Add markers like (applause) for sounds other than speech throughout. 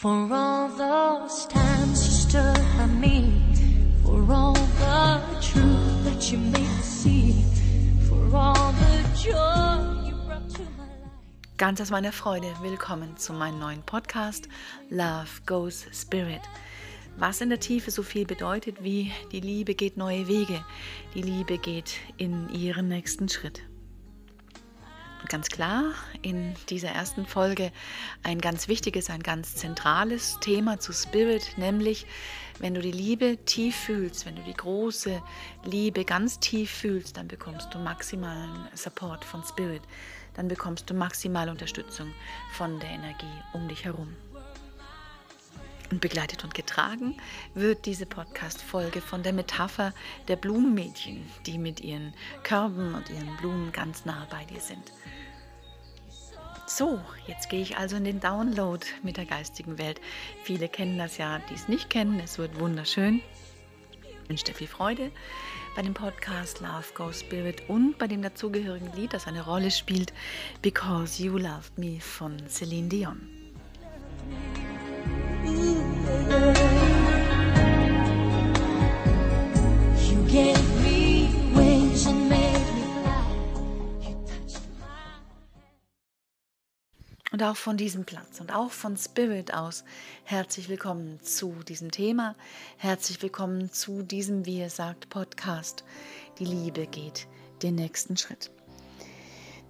For all those times you stood by me, for all the truth that you made me see, for all the joy you brought to my life. Ganz aus meiner Freude, willkommen zu meinem neuen Podcast Love Goes Spirit. Was in der Tiefe so viel bedeutet wie die Liebe geht neue Wege, die Liebe geht in ihren nächsten Schritt. Ganz klar, in dieser ersten Folge ein ganz wichtiges, ein ganz zentrales Thema zu Spirit, nämlich wenn du die Liebe tief fühlst, wenn du die große Liebe ganz tief fühlst, dann bekommst du maximalen Support von Spirit, dann bekommst du maximale Unterstützung von der Energie um dich herum. Und begleitet und getragen wird diese Podcast-Folge von der Metapher der Blumenmädchen, die mit ihren Körben und ihren Blumen ganz nah bei dir sind. So, jetzt gehe ich also in den Download mit der geistigen Welt. Viele kennen das ja, die es nicht kennen. Es wird wunderschön. Ich wünsche dir viel Freude bei dem Podcast Love Go Spirit und bei dem dazugehörigen Lied, das eine Rolle spielt, Because You Loved Me von Celine Dion. You gave Und auch von diesem Platz und auch von Spirit aus herzlich willkommen zu diesem Thema. Herzlich willkommen zu diesem, wie er sagt, Podcast. Die Liebe geht den nächsten Schritt.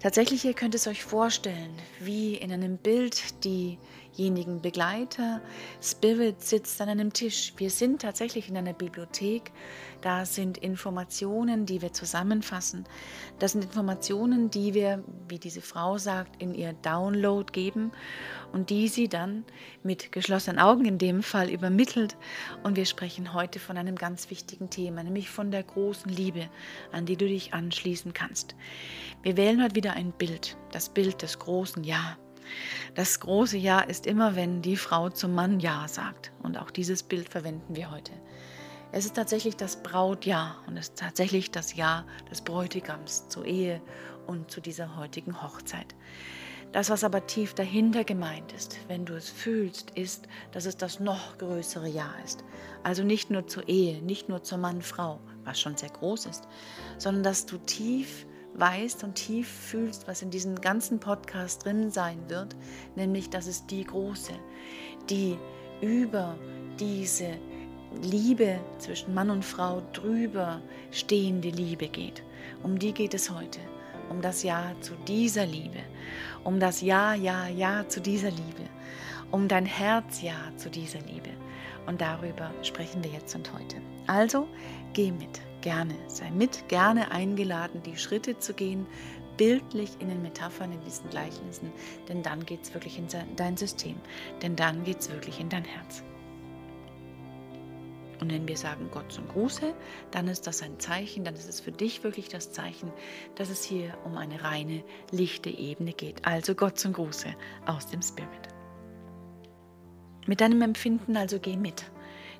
Tatsächlich, ihr könnt es euch vorstellen, wie in einem Bild diejenigen Begleiter. Spirit sitzt an einem Tisch. Wir sind tatsächlich in einer Bibliothek. Da sind Informationen, die wir zusammenfassen. Das sind Informationen, die wir, wie diese Frau sagt, in ihr Download geben und die sie dann mit geschlossenen Augen in dem Fall übermittelt. Und wir sprechen heute von einem ganz wichtigen Thema, nämlich von der großen Liebe, an die du dich anschließen kannst. Wir wählen heute wieder ein Bild, das Bild des großen Ja. Das große Ja ist immer, wenn die Frau zum Mann Ja sagt. Und auch dieses Bild verwenden wir heute. Es ist tatsächlich das Brautjahr und es ist tatsächlich das Ja des Bräutigams zur Ehe und zu dieser heutigen Hochzeit. Das, was aber tief dahinter gemeint ist, wenn du es fühlst, ist, dass es das noch größere Ja ist. Also nicht nur zur Ehe, nicht nur zur Mann-Frau, was schon sehr groß ist, sondern dass du tief weißt und tief fühlst, was in diesem ganzen Podcast drin sein wird, nämlich dass es die große, die über diese Liebe zwischen Mann und Frau drüber stehende Liebe geht. Um die geht es heute. Um das Ja zu dieser Liebe. Um das Ja, Ja, Ja zu dieser Liebe. Um dein Herz Ja zu dieser Liebe. Und darüber sprechen wir jetzt und heute. Also geh mit, gerne, sei mit, gerne eingeladen, die Schritte zu gehen, bildlich in den Metaphern, in diesen Gleichnissen, denn dann geht es wirklich in dein System, denn dann geht es wirklich in dein Herz. Und wenn wir sagen Gott zum Gruße, dann ist das ein Zeichen, dann ist es für dich wirklich das Zeichen, dass es hier um eine reine, lichte Ebene geht. Also Gott zum Gruße aus dem Spirit. Mit deinem Empfinden also geh mit.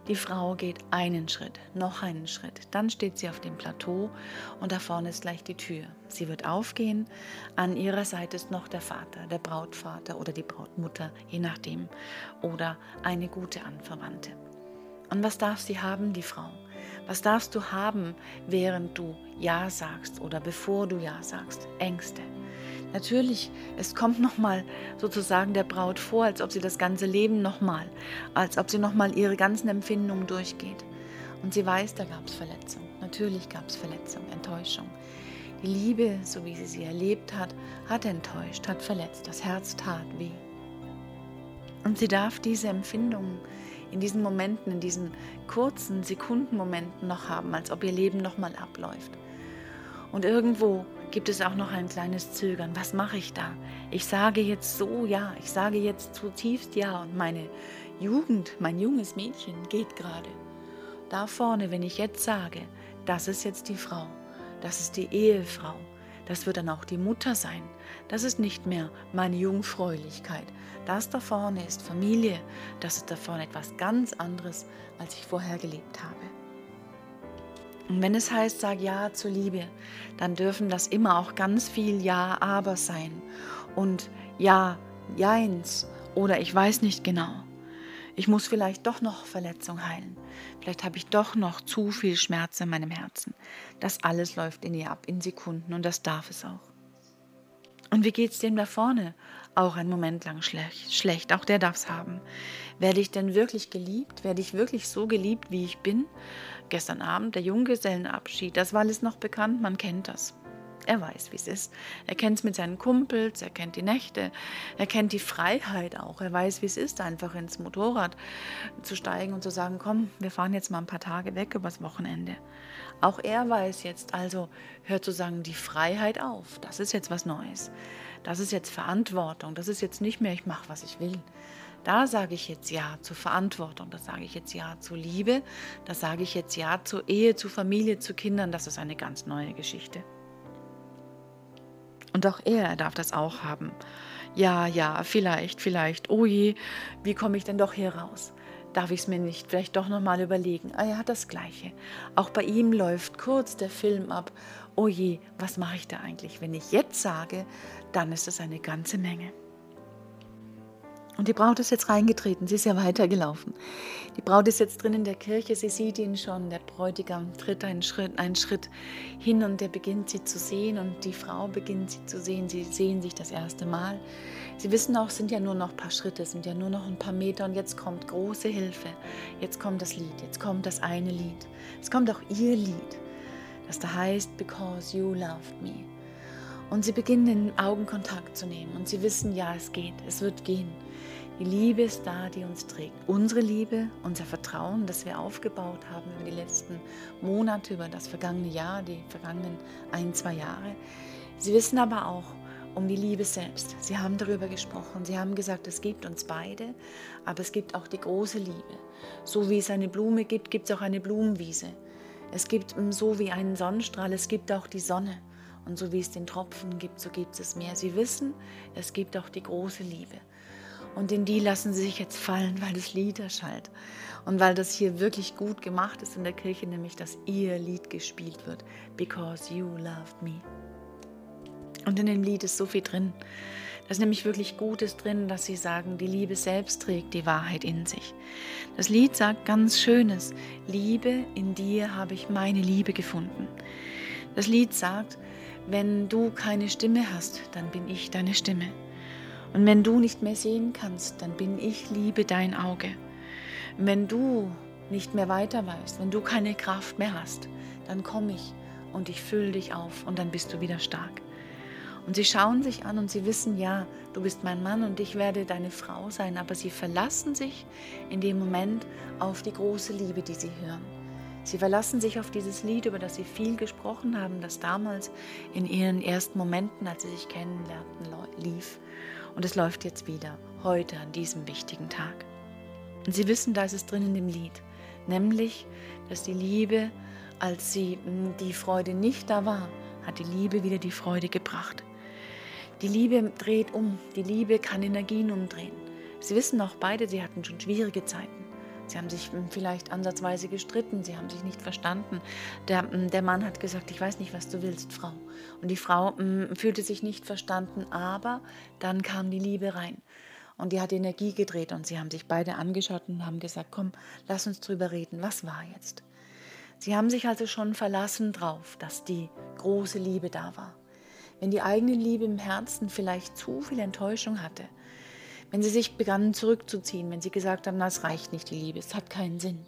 Die Frau geht einen Schritt, noch einen Schritt, dann steht sie auf dem Plateau und da vorne ist gleich die Tür. Sie wird aufgehen, an ihrer Seite ist noch der Vater, der Brautvater oder die Brautmutter, je nachdem, oder eine gute Anverwandte. Und was darf sie haben, die Frau? Was darfst du haben, während du Ja sagst oder bevor du Ja sagst? Ängste. Natürlich, es kommt nochmal sozusagen der Braut vor, als ob sie das ganze Leben nochmal, als ob sie nochmal ihre ganzen Empfindungen durchgeht. Und sie weiß, da gab es Verletzung. Natürlich gab es Verletzung, Enttäuschung. Die Liebe, so wie sie sie erlebt hat, hat enttäuscht, hat verletzt. Das Herz tat weh. Und sie darf diese Empfindungen in diesen Momenten, in diesen kurzen Sekundenmomenten noch haben, als ob ihr Leben nochmal abläuft. Und irgendwo gibt es auch noch ein kleines Zögern. Was mache ich da? Ich sage jetzt so ja, ich sage jetzt zutiefst ja und meine Jugend, mein junges Mädchen geht gerade. Da vorne, wenn ich jetzt sage, das ist jetzt die Frau, das ist die Ehefrau, das wird dann auch die Mutter sein. Das ist nicht mehr meine Jungfräulichkeit. Das da vorne ist Familie. Das ist da vorne etwas ganz anderes, als ich vorher gelebt habe. Und wenn es heißt, sag Ja zur Liebe, dann dürfen das immer auch ganz viel Ja, aber sein. Und Ja, Jeins oder ich weiß nicht genau. Ich muss vielleicht doch noch Verletzung heilen. Vielleicht habe ich doch noch zu viel Schmerz in meinem Herzen. Das alles läuft in ihr ab in Sekunden und das darf es auch. Und wie geht es dem da vorne? Auch einen Moment lang schlecht. schlecht. Auch der darf es haben. Werde ich denn wirklich geliebt? Werde ich wirklich so geliebt, wie ich bin? Gestern Abend der Junggesellenabschied, das war alles noch bekannt, man kennt das. Er weiß, wie es ist. Er kennt es mit seinen Kumpels, er kennt die Nächte, er kennt die Freiheit auch. Er weiß, wie es ist, einfach ins Motorrad zu steigen und zu sagen, komm, wir fahren jetzt mal ein paar Tage weg übers Wochenende. Auch er weiß jetzt, also hört sozusagen die Freiheit auf. Das ist jetzt was Neues. Das ist jetzt Verantwortung. Das ist jetzt nicht mehr, ich mache, was ich will. Da sage ich jetzt Ja zur Verantwortung, da sage ich jetzt Ja zur Liebe, da sage ich jetzt Ja zur Ehe, zur Familie, zu Kindern. Das ist eine ganz neue Geschichte. Und auch er darf das auch haben. Ja, ja, vielleicht, vielleicht. Oh je, wie komme ich denn doch hier raus? Darf ich es mir nicht vielleicht doch nochmal überlegen? Ah, er hat das Gleiche. Auch bei ihm läuft kurz der Film ab. Oh je, was mache ich da eigentlich? Wenn ich jetzt sage, dann ist es eine ganze Menge. Und die Braut ist jetzt reingetreten, sie ist ja weitergelaufen. Die Braut ist jetzt drin in der Kirche, sie sieht ihn schon. Der Bräutigam tritt einen Schritt, einen Schritt hin und er beginnt sie zu sehen und die Frau beginnt sie zu sehen. Sie sehen sich das erste Mal. Sie wissen auch, es sind ja nur noch ein paar Schritte, es sind ja nur noch ein paar Meter und jetzt kommt große Hilfe. Jetzt kommt das Lied, jetzt kommt das eine Lied. Es kommt auch ihr Lied, das da heißt Because You Loved Me. Und sie beginnen den Augenkontakt zu nehmen und sie wissen, ja, es geht, es wird gehen. Die Liebe ist da, die uns trägt. Unsere Liebe, unser Vertrauen, das wir aufgebaut haben über die letzten Monate, über das vergangene Jahr, die vergangenen ein, zwei Jahre. Sie wissen aber auch um die Liebe selbst. Sie haben darüber gesprochen. Sie haben gesagt, es gibt uns beide, aber es gibt auch die große Liebe. So wie es eine Blume gibt, gibt es auch eine Blumenwiese. Es gibt so wie einen Sonnenstrahl, es gibt auch die Sonne. Und so wie es den Tropfen gibt, so gibt es mehr. Sie wissen, es gibt auch die große Liebe. Und in die lassen sie sich jetzt fallen, weil das Lied erschallt. Und weil das hier wirklich gut gemacht ist in der Kirche, nämlich dass ihr Lied gespielt wird. Because you loved me. Und in dem Lied ist so viel drin. Da ist nämlich wirklich Gutes drin, dass sie sagen, die Liebe selbst trägt die Wahrheit in sich. Das Lied sagt ganz Schönes, Liebe, in dir habe ich meine Liebe gefunden. Das Lied sagt, wenn du keine Stimme hast, dann bin ich deine Stimme. Und wenn du nicht mehr sehen kannst, dann bin ich Liebe dein Auge. Und wenn du nicht mehr weiter weißt, wenn du keine Kraft mehr hast, dann komme ich und ich fülle dich auf und dann bist du wieder stark. Und sie schauen sich an und sie wissen, ja, du bist mein Mann und ich werde deine Frau sein, aber sie verlassen sich in dem Moment auf die große Liebe, die sie hören. Sie verlassen sich auf dieses Lied, über das sie viel gesprochen haben, das damals in ihren ersten Momenten, als sie sich kennenlernten, lief. Und es läuft jetzt wieder, heute an diesem wichtigen Tag. Und Sie wissen, da ist es drin in dem Lied, nämlich, dass die Liebe, als sie hm, die Freude nicht da war, hat die Liebe wieder die Freude gebracht. Die Liebe dreht um, die Liebe kann Energien umdrehen. Sie wissen auch beide, sie hatten schon schwierige Zeiten. Sie haben sich hm, vielleicht ansatzweise gestritten, sie haben sich nicht verstanden. Der, hm, der Mann hat gesagt, ich weiß nicht, was du willst, Frau. Und die Frau mh, hm, fühlte sich nicht verstanden, aber dann kam die Liebe rein. Und die hat Energie gedreht und sie haben sich beide angeschaut und haben gesagt, komm, lass uns drüber reden, was war jetzt? Sie haben sich also schon verlassen drauf, dass die große Liebe da war. Wenn die eigene Liebe im Herzen vielleicht zu viel Enttäuschung hatte, wenn sie sich begannen zurückzuziehen, wenn sie gesagt haben, na, es reicht nicht, die Liebe, es hat keinen Sinn,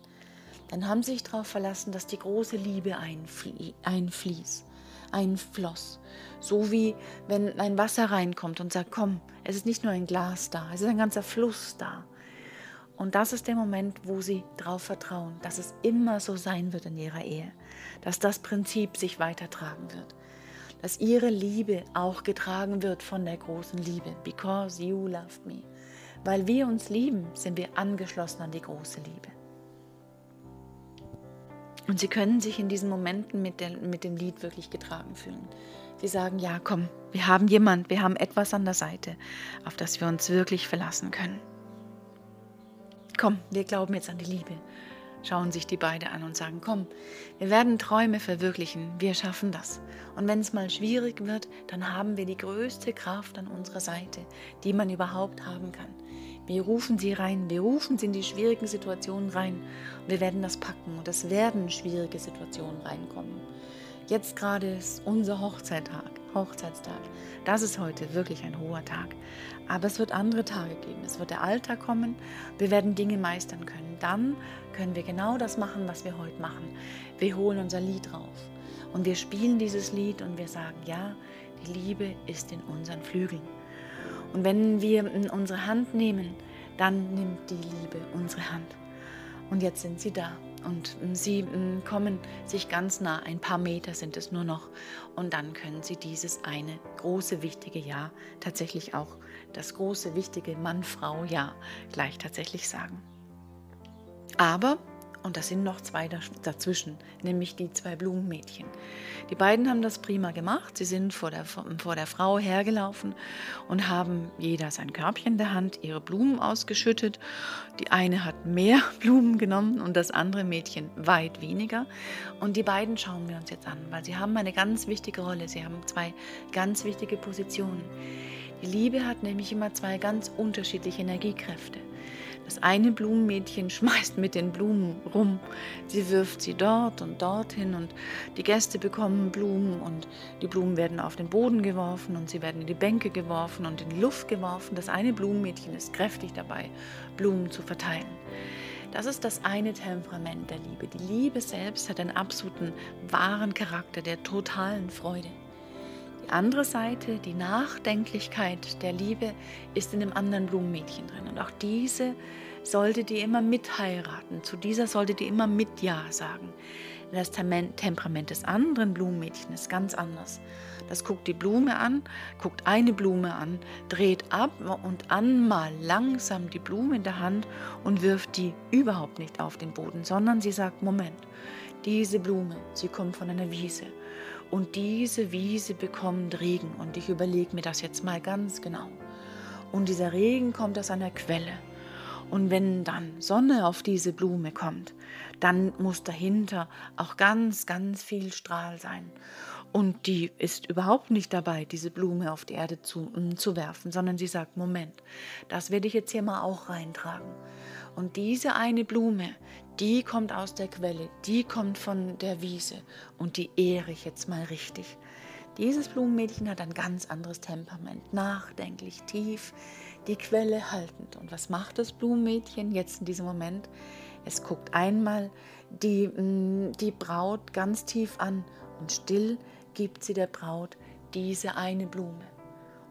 dann haben sie sich darauf verlassen, dass die große Liebe einflie einfließt, einfloss. So wie wenn ein Wasser reinkommt und sagt, komm, es ist nicht nur ein Glas da, es ist ein ganzer Fluss da. Und das ist der Moment, wo sie darauf vertrauen, dass es immer so sein wird in ihrer Ehe, dass das Prinzip sich weitertragen wird dass ihre Liebe auch getragen wird von der großen Liebe. Because you loved me. Weil wir uns lieben, sind wir angeschlossen an die große Liebe. Und sie können sich in diesen Momenten mit, der, mit dem Lied wirklich getragen fühlen. Sie sagen, ja, komm, wir haben jemand, wir haben etwas an der Seite, auf das wir uns wirklich verlassen können. Komm, wir glauben jetzt an die Liebe schauen sich die beiden an und sagen, komm, wir werden Träume verwirklichen, wir schaffen das. Und wenn es mal schwierig wird, dann haben wir die größte Kraft an unserer Seite, die man überhaupt haben kann. Wir rufen sie rein, wir rufen sie in die schwierigen Situationen rein. Und wir werden das packen und es werden schwierige Situationen reinkommen. Jetzt gerade ist unser Hochzeittag, Hochzeitstag. Das ist heute wirklich ein hoher Tag. Aber es wird andere Tage geben. Es wird der Alltag kommen. Wir werden Dinge meistern können. Dann können wir genau das machen, was wir heute machen. Wir holen unser Lied rauf. Und wir spielen dieses Lied und wir sagen, ja, die Liebe ist in unseren Flügeln. Und wenn wir unsere Hand nehmen, dann nimmt die Liebe unsere Hand. Und jetzt sind sie da. Und ähm, sie ähm, kommen sich ganz nah, ein paar Meter sind es nur noch. Und dann können sie dieses eine große, wichtige Ja tatsächlich auch, das große, wichtige Mann-Frau-Ja gleich tatsächlich sagen. Aber und das sind noch zwei dazwischen, nämlich die zwei Blumenmädchen. Die beiden haben das prima gemacht. Sie sind vor der, vor der Frau hergelaufen und haben jeder sein Körbchen in der Hand, ihre Blumen ausgeschüttet. Die eine hat mehr (laughs) Blumen genommen und das andere Mädchen weit weniger. Und die beiden schauen wir uns jetzt an, weil sie haben eine ganz wichtige Rolle. Sie haben zwei ganz wichtige Positionen. Die Liebe hat nämlich immer zwei ganz unterschiedliche Energiekräfte. Das eine Blumenmädchen (laughs) schmeißt mit den Blumen rum. Sie wirft sie dort und dorthin und die Gäste bekommen Blumen und die Blumen werden auf den Boden geworfen und sie werden in die Bänke geworfen und in die Luft geworfen. Das eine Blumenmädchen ist kräftig dabei, Blumen zu verteilen. Das ist das eine Temperament der Liebe. Die Liebe selbst hat einen absoluten wahren Charakter der totalen Freude. Andere Seite, die Nachdenklichkeit der Liebe, ist in dem anderen Blumenmädchen drin. Und auch diese sollte die immer mitheiraten. Zu dieser sollte die immer mit Ja sagen. Das Temperament des anderen Blumenmädchens ist ganz anders. Das guckt die Blume an, guckt eine Blume an, dreht ab und an mal langsam die Blume in der Hand und wirft die überhaupt nicht auf den Boden, sondern sie sagt, Moment, diese Blume, sie kommt von einer Wiese und diese Wiese bekommt Regen. Und ich überlege mir das jetzt mal ganz genau. Und dieser Regen kommt aus einer Quelle. Und wenn dann Sonne auf diese Blume kommt, dann muss dahinter auch ganz, ganz viel Strahl sein. Und die ist überhaupt nicht dabei, diese Blume auf die Erde zu, mm, zu werfen, sondern sie sagt, Moment, das werde ich jetzt hier mal auch reintragen. Und diese eine Blume, die kommt aus der Quelle, die kommt von der Wiese und die ehre ich jetzt mal richtig. Dieses Blumenmädchen hat ein ganz anderes Temperament, nachdenklich, tief, die Quelle haltend. Und was macht das Blumenmädchen jetzt in diesem Moment? Es guckt einmal die, mm, die Braut ganz tief an und still gibt sie der Braut diese eine Blume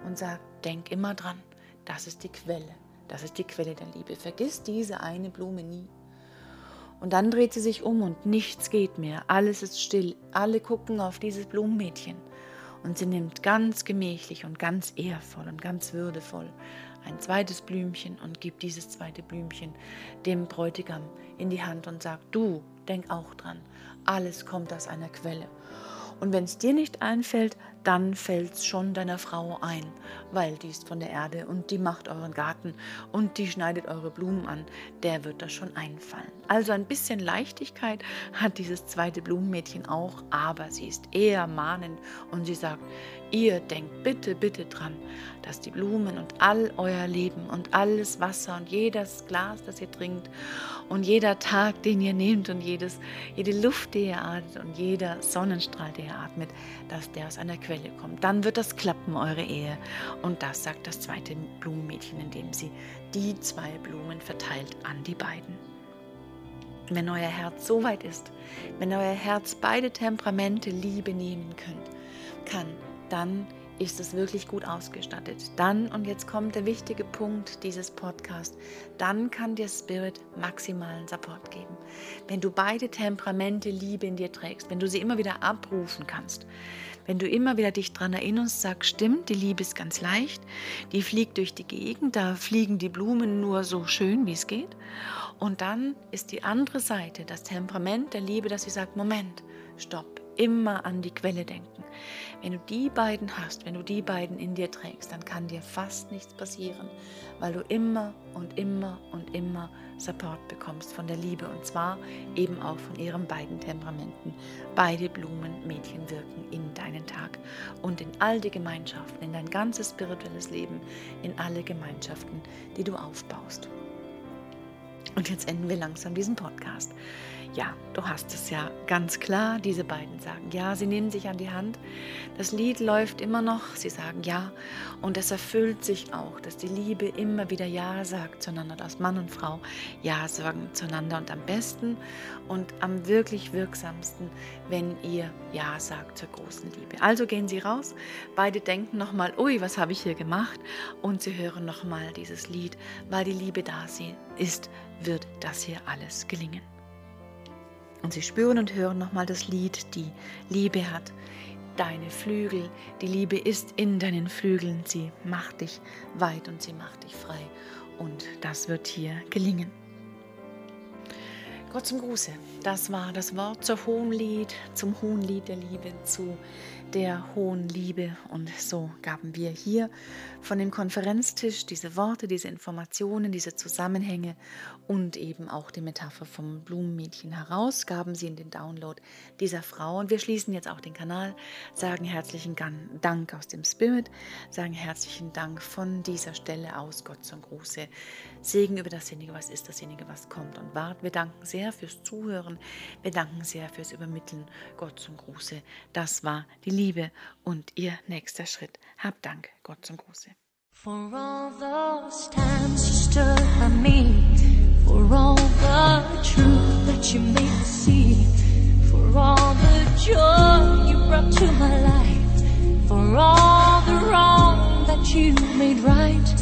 und sagt, denk immer dran, das ist die Quelle. Das ist die Quelle der Liebe. Vergiss diese eine Blume nie. Und dann dreht sie sich um und nichts geht mehr. Alles ist still. Alle gucken auf dieses Blumenmädchen. Und sie nimmt ganz gemächlich und ganz ehrvoll und ganz würdevoll ein zweites Blümchen und gibt dieses zweite Blümchen dem Bräutigam in die Hand und sagt, du, denk auch dran, alles kommt aus einer Quelle. Und wenn es dir nicht einfällt, dann fällt es schon deiner Frau ein, weil die ist von der Erde und die macht euren Garten und die schneidet eure Blumen an, der wird das schon einfallen. Also ein bisschen Leichtigkeit hat dieses zweite Blumenmädchen auch, aber sie ist eher mahnend und sie sagt, ihr denkt bitte, bitte dran, dass die Blumen und all euer Leben und alles Wasser und jedes Glas, das ihr trinkt und jeder Tag, den ihr nehmt und jedes, jede Luft, die ihr atmet und jeder Sonnenstrahl, der ihr atmet, dass der aus einer Quelle Quelle kommt. Dann wird das klappen, eure Ehe. Und das sagt das zweite Blumenmädchen, indem sie die zwei Blumen verteilt an die beiden. Wenn euer Herz so weit ist, wenn euer Herz beide Temperamente Liebe nehmen könnt, kann, dann ist es wirklich gut ausgestattet. Dann, und jetzt kommt der wichtige Punkt dieses Podcasts, dann kann dir Spirit maximalen Support geben. Wenn du beide Temperamente Liebe in dir trägst, wenn du sie immer wieder abrufen kannst, wenn du immer wieder dich daran erinnerst, sagst, stimmt, die Liebe ist ganz leicht, die fliegt durch die Gegend, da fliegen die Blumen nur so schön, wie es geht. Und dann ist die andere Seite, das Temperament der Liebe, dass sie sagt, Moment, stopp, immer an die Quelle denken. Wenn du die beiden hast, wenn du die beiden in dir trägst, dann kann dir fast nichts passieren, weil du immer und immer und immer Support bekommst von der Liebe und zwar eben auch von ihren beiden Temperamenten. Beide Blumenmädchen wirken in deinen Tag und in all die Gemeinschaften, in dein ganzes spirituelles Leben, in alle Gemeinschaften, die du aufbaust. Und jetzt enden wir langsam diesen Podcast. Ja, du hast es ja ganz klar. Diese beiden sagen ja, sie nehmen sich an die Hand. Das Lied läuft immer noch. Sie sagen ja. Und es erfüllt sich auch, dass die Liebe immer wieder Ja sagt zueinander, dass Mann und Frau Ja sagen zueinander. Und am besten und am wirklich wirksamsten, wenn ihr Ja sagt zur großen Liebe. Also gehen sie raus. Beide denken nochmal, ui, was habe ich hier gemacht? Und sie hören nochmal dieses Lied, weil die Liebe da ist, wird das hier alles gelingen. Und sie spüren und hören nochmal das Lied, die Liebe hat deine Flügel, die Liebe ist in deinen Flügeln, sie macht dich weit und sie macht dich frei. Und das wird hier gelingen. Gott zum Gruße. Das war das Wort zur Hohenlied, zum Hohenlied der Liebe, zu der hohen Liebe. Und so gaben wir hier von dem Konferenztisch diese Worte, diese Informationen, diese Zusammenhänge und eben auch die Metapher vom Blumenmädchen heraus, gaben sie in den Download dieser Frau. Und wir schließen jetzt auch den Kanal, sagen herzlichen Dank aus dem Spirit, sagen herzlichen Dank von dieser Stelle aus, Gott zum Gruße. Segen über dasjenige, was ist, dasjenige, was kommt und wart. Wir danken sehr fürs Zuhören. Wir danken sehr fürs Übermitteln. Gott zum Gruße. Das war die Liebe und ihr nächster Schritt. Hab Dank. Gott zum Gruße. For all those times you stood by me, for all the truth that you made me see, for all the joy you brought to my life, for all the wrong that you made right.